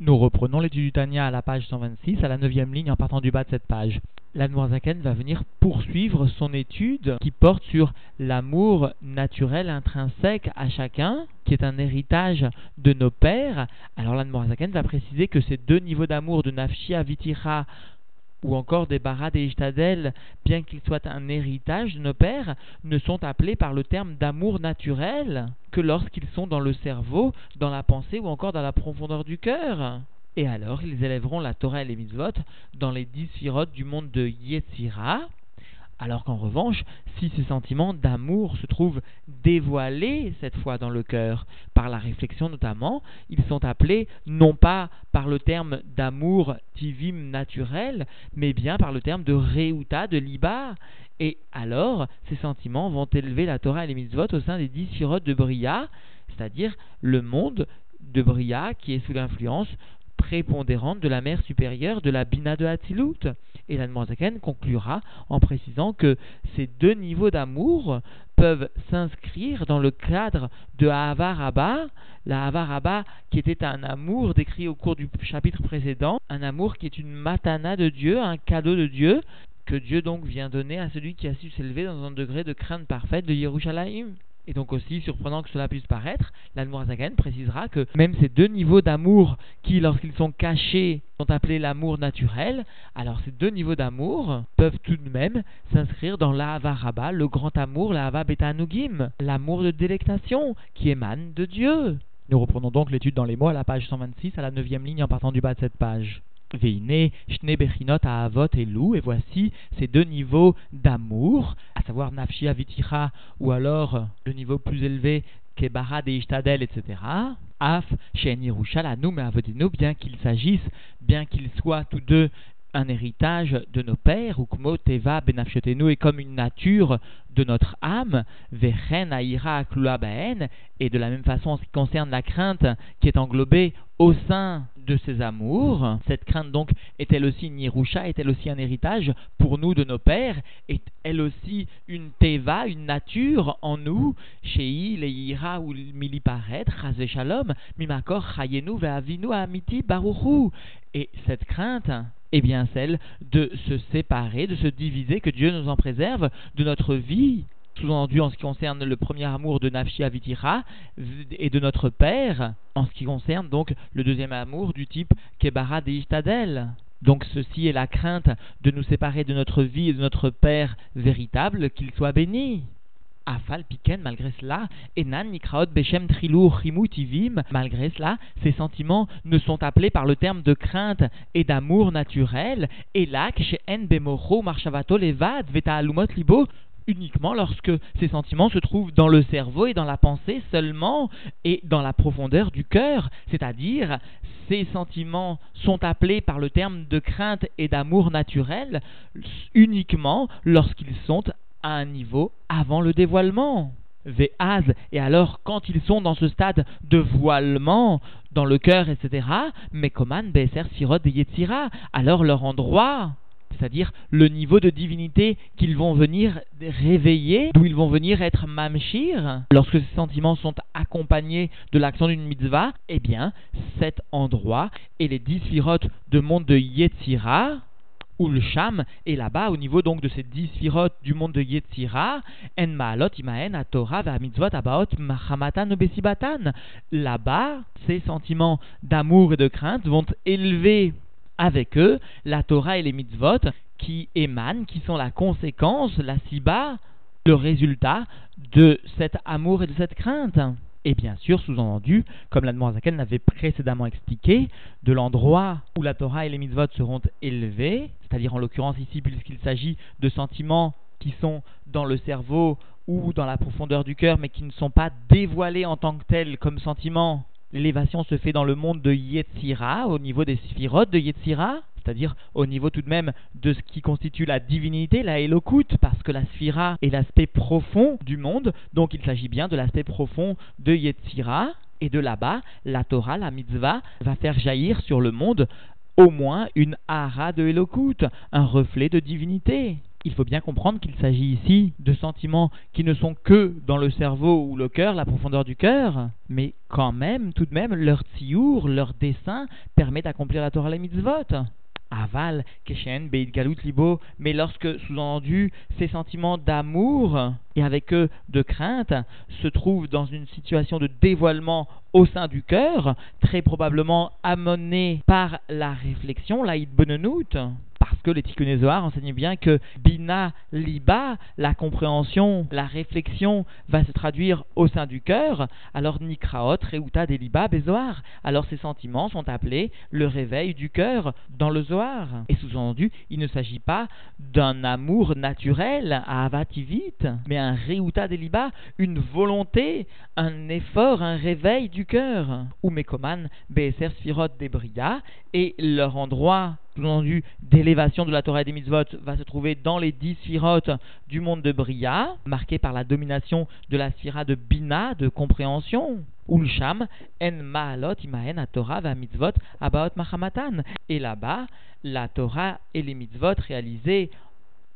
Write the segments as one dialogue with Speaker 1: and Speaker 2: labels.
Speaker 1: Nous reprenons l'étude du Tania à la page 126, à la neuvième ligne en partant du bas de cette page. L'Admorazaken va venir poursuivre son étude qui porte sur l'amour naturel intrinsèque à chacun, qui est un héritage de nos pères. Alors l'Admorazaken va préciser que ces deux niveaux d'amour de Nafshi Avitira ou encore des barad et ishtadel, bien qu'ils soient un héritage de nos pères, ne sont appelés par le terme d'amour naturel que lorsqu'ils sont dans le cerveau, dans la pensée ou encore dans la profondeur du cœur. Et alors, ils élèveront la Torah et les mitzvot dans les dix firotes du monde de Yetzira, alors qu'en revanche, si ces sentiments d'amour se trouvent dévoilés cette fois dans le cœur, par la réflexion notamment, ils sont appelés non pas par le terme d'amour tivim naturel, mais bien par le terme de reuta, de liba. Et alors, ces sentiments vont élever la Torah et les mitzvot au sein des dix firotes de Bria, c'est-à-dire le monde de Bria qui est sous l'influence prépondérante de la mère supérieure de la Bina de Hatzilut. Et l'Admorazaken conclura en précisant que ces deux niveaux d'amour peuvent s'inscrire dans le cadre de Ahava Rabba, la qui était un amour décrit au cours du chapitre précédent, un amour qui est une matana de Dieu, un cadeau de Dieu, que Dieu donc vient donner à celui qui a su s'élever dans un degré de crainte parfaite de Yerushalayim. Et donc aussi, surprenant que cela puisse paraître, l'Admorazagan précisera que même ces deux niveaux d'amour qui, lorsqu'ils sont cachés, sont appelés l'amour naturel, alors ces deux niveaux d'amour peuvent tout de même s'inscrire dans l'Ahava Rabba, le grand amour, l'Ahava Betanugim, l'amour de délectation qui émane de Dieu. Nous reprenons donc l'étude dans les mots à la page 126, à la neuvième ligne en partant du bas de cette page. Veine, Shne Bechinot Ahavot et Lou, et voici ces deux niveaux d'amour, à savoir Nafshi Avitira, ou alors le niveau plus élevé Kebarad et Ishtadel, etc. Af, Shen Yerusha, Anoum et Avodino, bien qu'il s'agisse, bien qu'ils soient tous deux un héritage de nos pères, ou Teva Benafshotenu est comme une nature de notre âme, Vechen Aira Baen, et de la même façon en ce qui concerne la crainte qui est englobée au sein de ses amours. Cette crainte donc est-elle aussi une Yerusha, est-elle aussi un héritage pour nous de nos pères, est-elle aussi une Teva, une nature en nous, Shei, Leira ou Miliparet, Chazé Mimakor, Chayenu, Ve'avinu, Amiti, Baruchu. Et cette crainte, est bien celle de se séparer, de se diviser, que Dieu nous en préserve de notre vie sous-entendu en ce qui concerne le premier amour de Nafshi Avitira et de notre Père, en ce qui concerne donc le deuxième amour du type Kebara de Donc ceci est la crainte de nous séparer de notre vie et de notre Père véritable, qu'il soit béni. Afal Piken, malgré cela, Enan Nikraot Beshem Trilur Tivim, malgré cela, ces sentiments ne sont appelés par le terme de crainte et d'amour naturel, et là, chez En Bemoro Marshavato Levad Veta Alumot Libo, uniquement lorsque ces sentiments se trouvent dans le cerveau et dans la pensée seulement et dans la profondeur du cœur, c'est-à-dire ces sentiments sont appelés par le terme de crainte et d'amour naturel uniquement lorsqu'ils sont à un niveau avant le dévoilement. Et alors quand ils sont dans ce stade de voilement dans le cœur, etc., Mekoman, Be'eser, Sirot, Yetzira, alors leur endroit, c'est-à-dire le niveau de divinité qu'ils vont venir réveiller, d'où ils vont venir être mamshir, lorsque ces sentiments sont accompagnés de l'action d'une mitzvah, eh bien, cet endroit et les dix sirotes de monde de Yetzira, où le Sham est là-bas au niveau donc de ces dix sphirotes du monde de Yetzira, en ma'alot imaen a Torah va mitzvot abaot machamatan besibatan. Là-bas, ces sentiments d'amour et de crainte vont élever avec eux la Torah et les mitzvot qui émanent, qui sont la conséquence, la siba, le résultat de cet amour et de cette crainte et bien sûr, sous-entendu, comme l'Admorazaken l'avait précédemment expliqué, de l'endroit où la Torah et les mitzvot seront élevés, c'est-à-dire en l'occurrence ici, puisqu'il s'agit de sentiments qui sont dans le cerveau ou dans la profondeur du cœur, mais qui ne sont pas dévoilés en tant que tels comme sentiments. L'élévation se fait dans le monde de Yetzira, au niveau des sphirotes de Yetzira, c'est-à-dire au niveau tout de même de ce qui constitue la divinité, la Elokut, parce que la Sphira est l'aspect profond du monde, donc il s'agit bien de l'aspect profond de Yetzira, et de là-bas, la Torah, la mitzvah, va faire jaillir sur le monde au moins une hara de Elokut, un reflet de divinité. Il faut bien comprendre qu'il s'agit ici de sentiments qui ne sont que dans le cerveau ou le cœur, la profondeur du cœur, mais quand même, tout de même, leur tiour, leur dessin permet d'accomplir la Torah les mitzvot. Aval, Keshen, Beit Galut Libo, mais lorsque, sous-entendu, ces sentiments d'amour et avec eux de crainte se trouvent dans une situation de dévoilement au sein du cœur, très probablement amenés par la réflexion, la Benenout, que les Tikkun enseignent bien que Bina Liba, la compréhension, la réflexion, va se traduire au sein du cœur, alors Nikraot, Reuta Deliba, Bezoar. Alors ces sentiments sont appelés le réveil du cœur dans le Zohar. Et sous-entendu, il ne s'agit pas d'un amour naturel à Avativit, mais un Reuta Deliba, une volonté, un effort, un réveil du cœur. Ou Mekoman, Sfirot Debria, et leur endroit sous-entendu d'élévation de la Torah et des mitzvot va se trouver dans les dix sphirotes du monde de Bria, marqué par la domination de la sphira de Bina, de compréhension. Ulsham, en ma'alot imaen a Torah va mitzvot abaot mahamatan. Et là-bas, la Torah et les mitzvot réalisés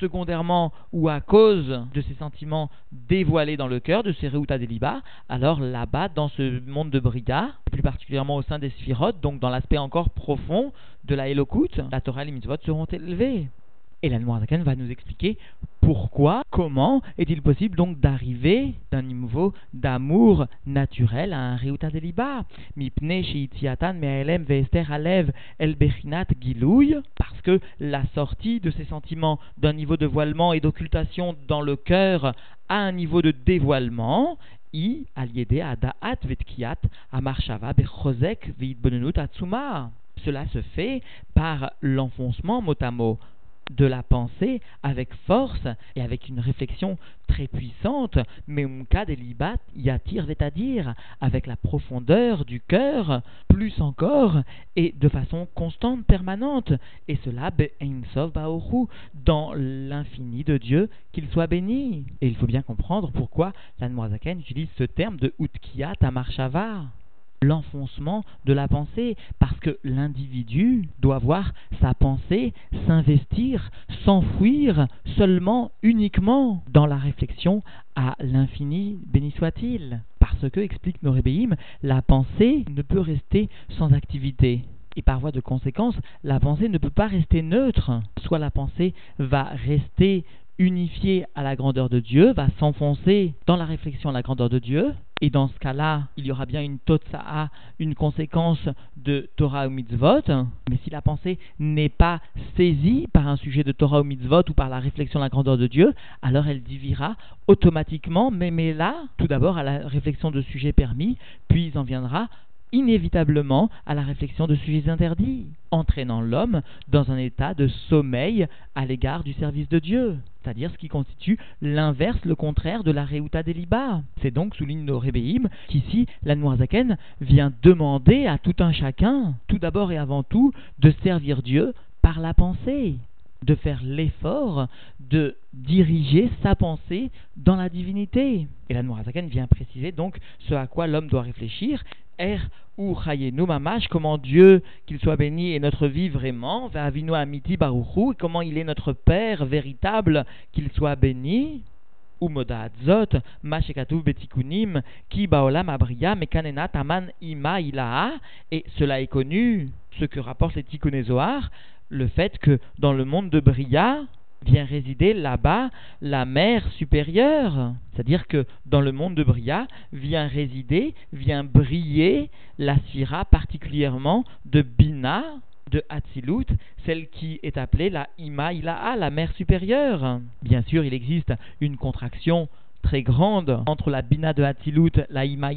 Speaker 1: secondairement ou à cause de ces sentiments dévoilés dans le cœur, de ces Reuta Deliba, alors là-bas, dans ce monde de Brida, plus particulièrement au sein des Sphirotes, donc dans l'aspect encore profond de la Elokut, la Torah et les mitzvot seront élevés. Et la Noirzaken va nous expliquer pourquoi, comment est-il possible donc d'arriver d'un niveau d'amour naturel à un Reuta Deliba Mipne Ve'ester Alev El Bechinat Gilouy Parce que la sortie de ces sentiments d'un niveau de voilement et d'occultation dans le cœur à un niveau de dévoilement I adaat vetkiat atsuma. Cela se fait par l'enfoncement mot à mot de la pensée avec force et avec une réflexion très puissante, mais umka delibat yatir c'est-à-dire avec la profondeur du cœur, plus encore, et de façon constante, permanente, et cela be'einsov baoru, dans l'infini de Dieu, qu'il soit béni. Et il faut bien comprendre pourquoi l'Anmoazaken utilise ce terme de utkiat amarshava l'enfoncement de la pensée, parce que l'individu doit voir sa pensée s'investir, s'enfouir seulement, uniquement dans la réflexion à l'infini, béni soit-il. Parce que, explique Norébéim, la pensée ne peut rester sans activité. Et par voie de conséquence, la pensée ne peut pas rester neutre. Soit la pensée va rester unifiée à la grandeur de Dieu, va s'enfoncer dans la réflexion à la grandeur de Dieu, et dans ce cas-là, il y aura bien une totsa'a, une conséquence de Torah ou mitzvot. Mais si la pensée n'est pas saisie par un sujet de Torah ou mitzvot ou par la réflexion de la grandeur de Dieu, alors elle divira automatiquement, mais, mais là, tout d'abord à la réflexion de sujets permis, puis en viendra inévitablement à la réflexion de sujets interdits, entraînant l'homme dans un état de sommeil à l'égard du service de Dieu, c'est-à-dire ce qui constitue l'inverse, le contraire de la Reuta Deliba. C'est donc, souligne Rébéim, qu'ici, la Noirzaken vient demander à tout un chacun, tout d'abord et avant tout, de servir Dieu par la pensée de faire l'effort de diriger sa pensée dans la divinité. Et la Noirzaken vient préciser donc ce à quoi l'homme doit réfléchir Er ou Chayenu Mamash, comment Dieu, qu'il soit béni, est notre vie vraiment, Ve'avinu Amiti Baruchu, comment il est notre Père véritable, qu'il soit béni. Ou Zot, Mashekatu Betikunim, Ki Baolam Abria, Mekanena Taman Ima Ilaha, et cela est connu, ce que rapporte les Tikkunézoar, le fait que dans le monde de Bria, vient résider là-bas la mère supérieure. C'est-à-dire que dans le monde de Bria vient résider, vient briller la sphira particulièrement de Bina, de Hatzilut, celle qui est appelée la Ima la mère supérieure. Bien sûr, il existe une contraction très grande entre la Bina de Hatzilut, la Ima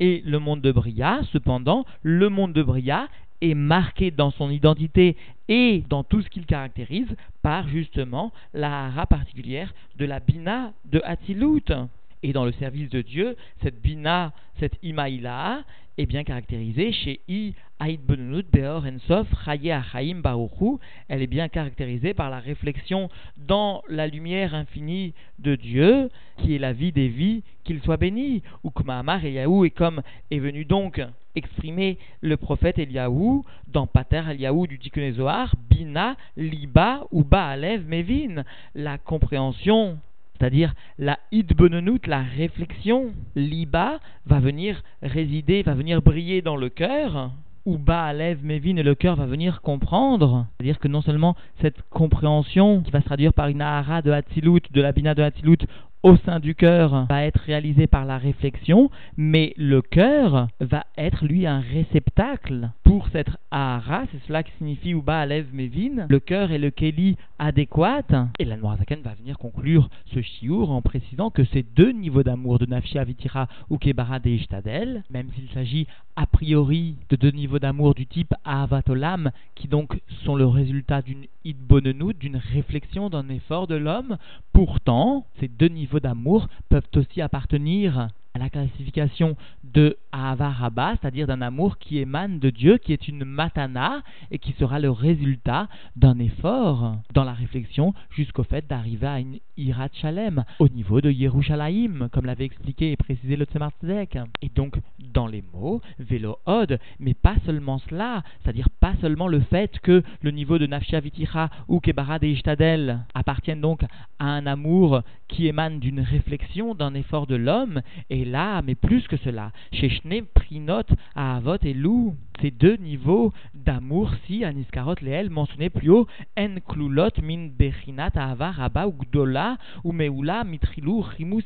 Speaker 1: et le monde de Bria. Cependant, le monde de Bria est marqué dans son identité et dans tout ce qu'il caractérise par justement la hara particulière de la bina de Hatzilut. Et dans le service de Dieu, cette bina, cette imaïla, est bien caractérisée chez I Aïd Benunut Beor Ensof Chaye Achaim Baruchu. Elle est bien caractérisée par la réflexion dans la lumière infinie de Dieu, qui est la vie des vies, qu'il soit béni. Ou Amar et Yahou, et comme est venu donc exprimer le prophète Eliaou dans Pater Eliaou du Tikkun Bina, Liba ou Baalev Mevin, la compréhension c'est-à-dire la idbenenout, la réflexion, l'iba, va venir résider, va venir briller dans le cœur, ou Baalev Mevin et le cœur va venir comprendre. C'est-à-dire que non seulement cette compréhension qui va se traduire par une ahara de Hatzilut, de la bina de Hatzilut, au sein du cœur va être réalisé par la réflexion, mais le cœur va être lui un réceptacle pour cette ahara, c'est cela qui signifie Uba Alev Mevin, le cœur est le Keli adéquat, et la Noirzaken va venir conclure ce chiour en précisant que ces deux niveaux d'amour de Nafshia Vitira ou Kebara de Ishtadel, même s'il s'agit a priori de deux niveaux d'amour du type Avatolam, qui donc sont le résultat d'une idbonenout, d'une réflexion, d'un effort de l'homme, pourtant, ces deux niveaux d'amour peuvent aussi appartenir à la classification de Avaraba, c'est-à-dire d'un amour qui émane de Dieu, qui est une matana et qui sera le résultat d'un effort dans la réflexion jusqu'au fait d'arriver à une Irat Shalem au niveau de Yerushalayim, comme l'avait expliqué et précisé le Tzemar Et donc, dans les mots, vélo od, mais pas seulement cela, c'est-à-dire pas seulement le fait que le niveau de Nafsha Viticha ou Kebara de Ishtadel appartiennent donc à un amour qui émane d'une réflexion, d'un effort de l'homme, et là, mais plus que cela, chez Shne Prinot, Avot et Lou, ces deux niveaux d'amour, si Aniskarot Leel mentionné plus haut, En Klulot Min Bechinat Ava Rabba ou Gdola ou Meula Mitrilou Rimu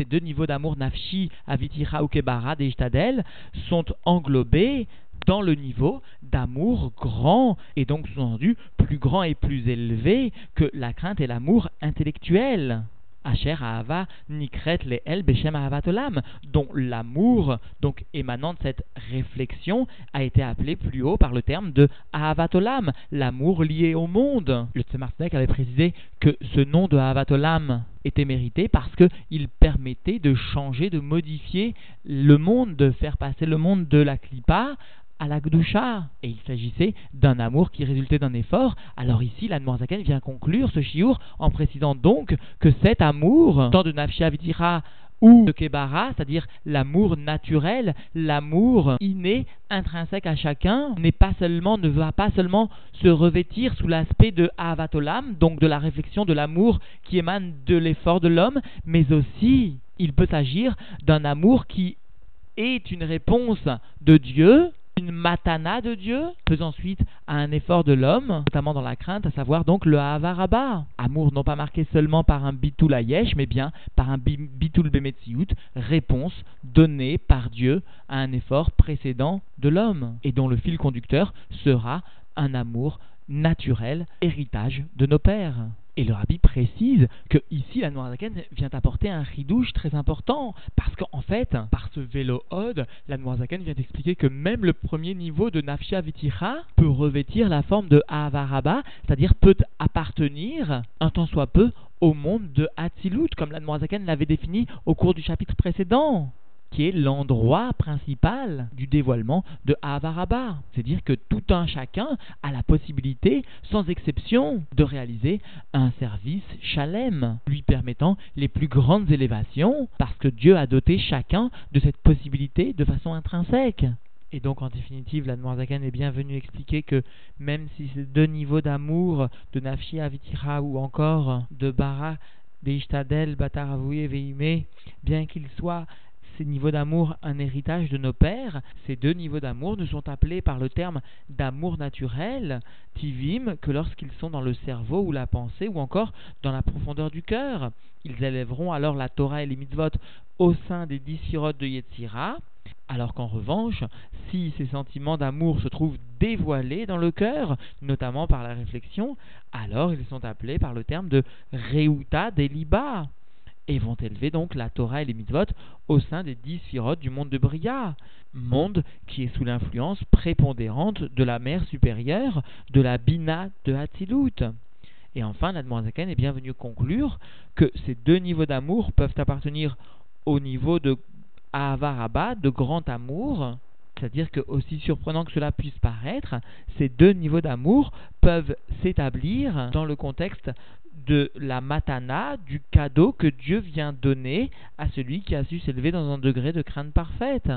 Speaker 1: ces deux niveaux d'amour nafshi, avitira ou kebara des sont englobés dans le niveau d'amour grand et donc sous-entendu plus grand et plus élevé que la crainte et l'amour intellectuel. Asher Ahava Nikret le El Beshem dont l'amour, donc émanant de cette réflexion, a été appelé plus haut par le terme de Ahavatolam, l'amour lié au monde. Le Tzemar avait précisé que ce nom de Ahavatolam était mérité parce qu'il permettait de changer, de modifier le monde, de faire passer le monde de la Klippa à la Gdusha. Et il s'agissait d'un amour qui résultait d'un effort. Alors ici, la Zaken vient conclure ce chiour en précisant donc que cet amour, tant de Nafsha Vidira ou de Kebara, c'est-à-dire l'amour naturel, l'amour inné, intrinsèque à chacun, n'est pas seulement, ne va pas seulement se revêtir sous l'aspect de Avatolam, donc de la réflexion de l'amour qui émane de l'effort de l'homme, mais aussi il peut s'agir d'un amour qui est une réponse de Dieu une matana de Dieu, faisant suite à un effort de l'homme, notamment dans la crainte, à savoir donc le havaraba. Amour non pas marqué seulement par un bitul ayesh, mais bien par un bitul bemetziut, réponse donnée par Dieu à un effort précédent de l'homme, et dont le fil conducteur sera un amour naturel, héritage de nos pères. Et le rabbi précise que ici la Noirzaken vient apporter un ridouche très important. Parce qu'en fait, par ce vélo ode, la Noirzaken vient expliquer que même le premier niveau de Nafsha Vitira peut revêtir la forme de Avaraba, c'est-à-dire peut appartenir un tant soit peu au monde de Hatzilut, comme la Noirzaken l'avait défini au cours du chapitre précédent qui est l'endroit principal du dévoilement de Avaraba. C'est-à-dire que tout un chacun a la possibilité, sans exception, de réaliser un service chalem, lui permettant les plus grandes élévations, parce que Dieu a doté chacun de cette possibilité de façon intrinsèque. Et donc, en définitive, la Zakan est bien venue expliquer que même si ces deux niveaux d'amour, de Nafshi Avitira ou encore de Bara, Ishtadel, Bataravouye, Veime, bien qu'ils soient ces niveaux d'amour un héritage de nos pères, ces deux niveaux d'amour ne sont appelés par le terme d'amour naturel, tivim, que lorsqu'ils sont dans le cerveau ou la pensée ou encore dans la profondeur du cœur. Ils élèveront alors la Torah et les mitzvot au sein des dix sirotes de Yetzira, alors qu'en revanche, si ces sentiments d'amour se trouvent dévoilés dans le cœur, notamment par la réflexion, alors ils sont appelés par le terme de Reuta Deliba et vont élever donc la Torah et les mitzvot au sein des dix sphirotes du monde de Bria, monde qui est sous l'influence prépondérante de la mère supérieure, de la Bina de Hatzilut. Et enfin, l'Admorazaken est bien venu conclure que ces deux niveaux d'amour peuvent appartenir au niveau de Ahavaraba, de grand amour, c'est-à-dire que, aussi surprenant que cela puisse paraître, ces deux niveaux d'amour peuvent s'établir dans le contexte de la matana, du cadeau que Dieu vient donner à celui qui a su s'élever dans un degré de crainte parfaite.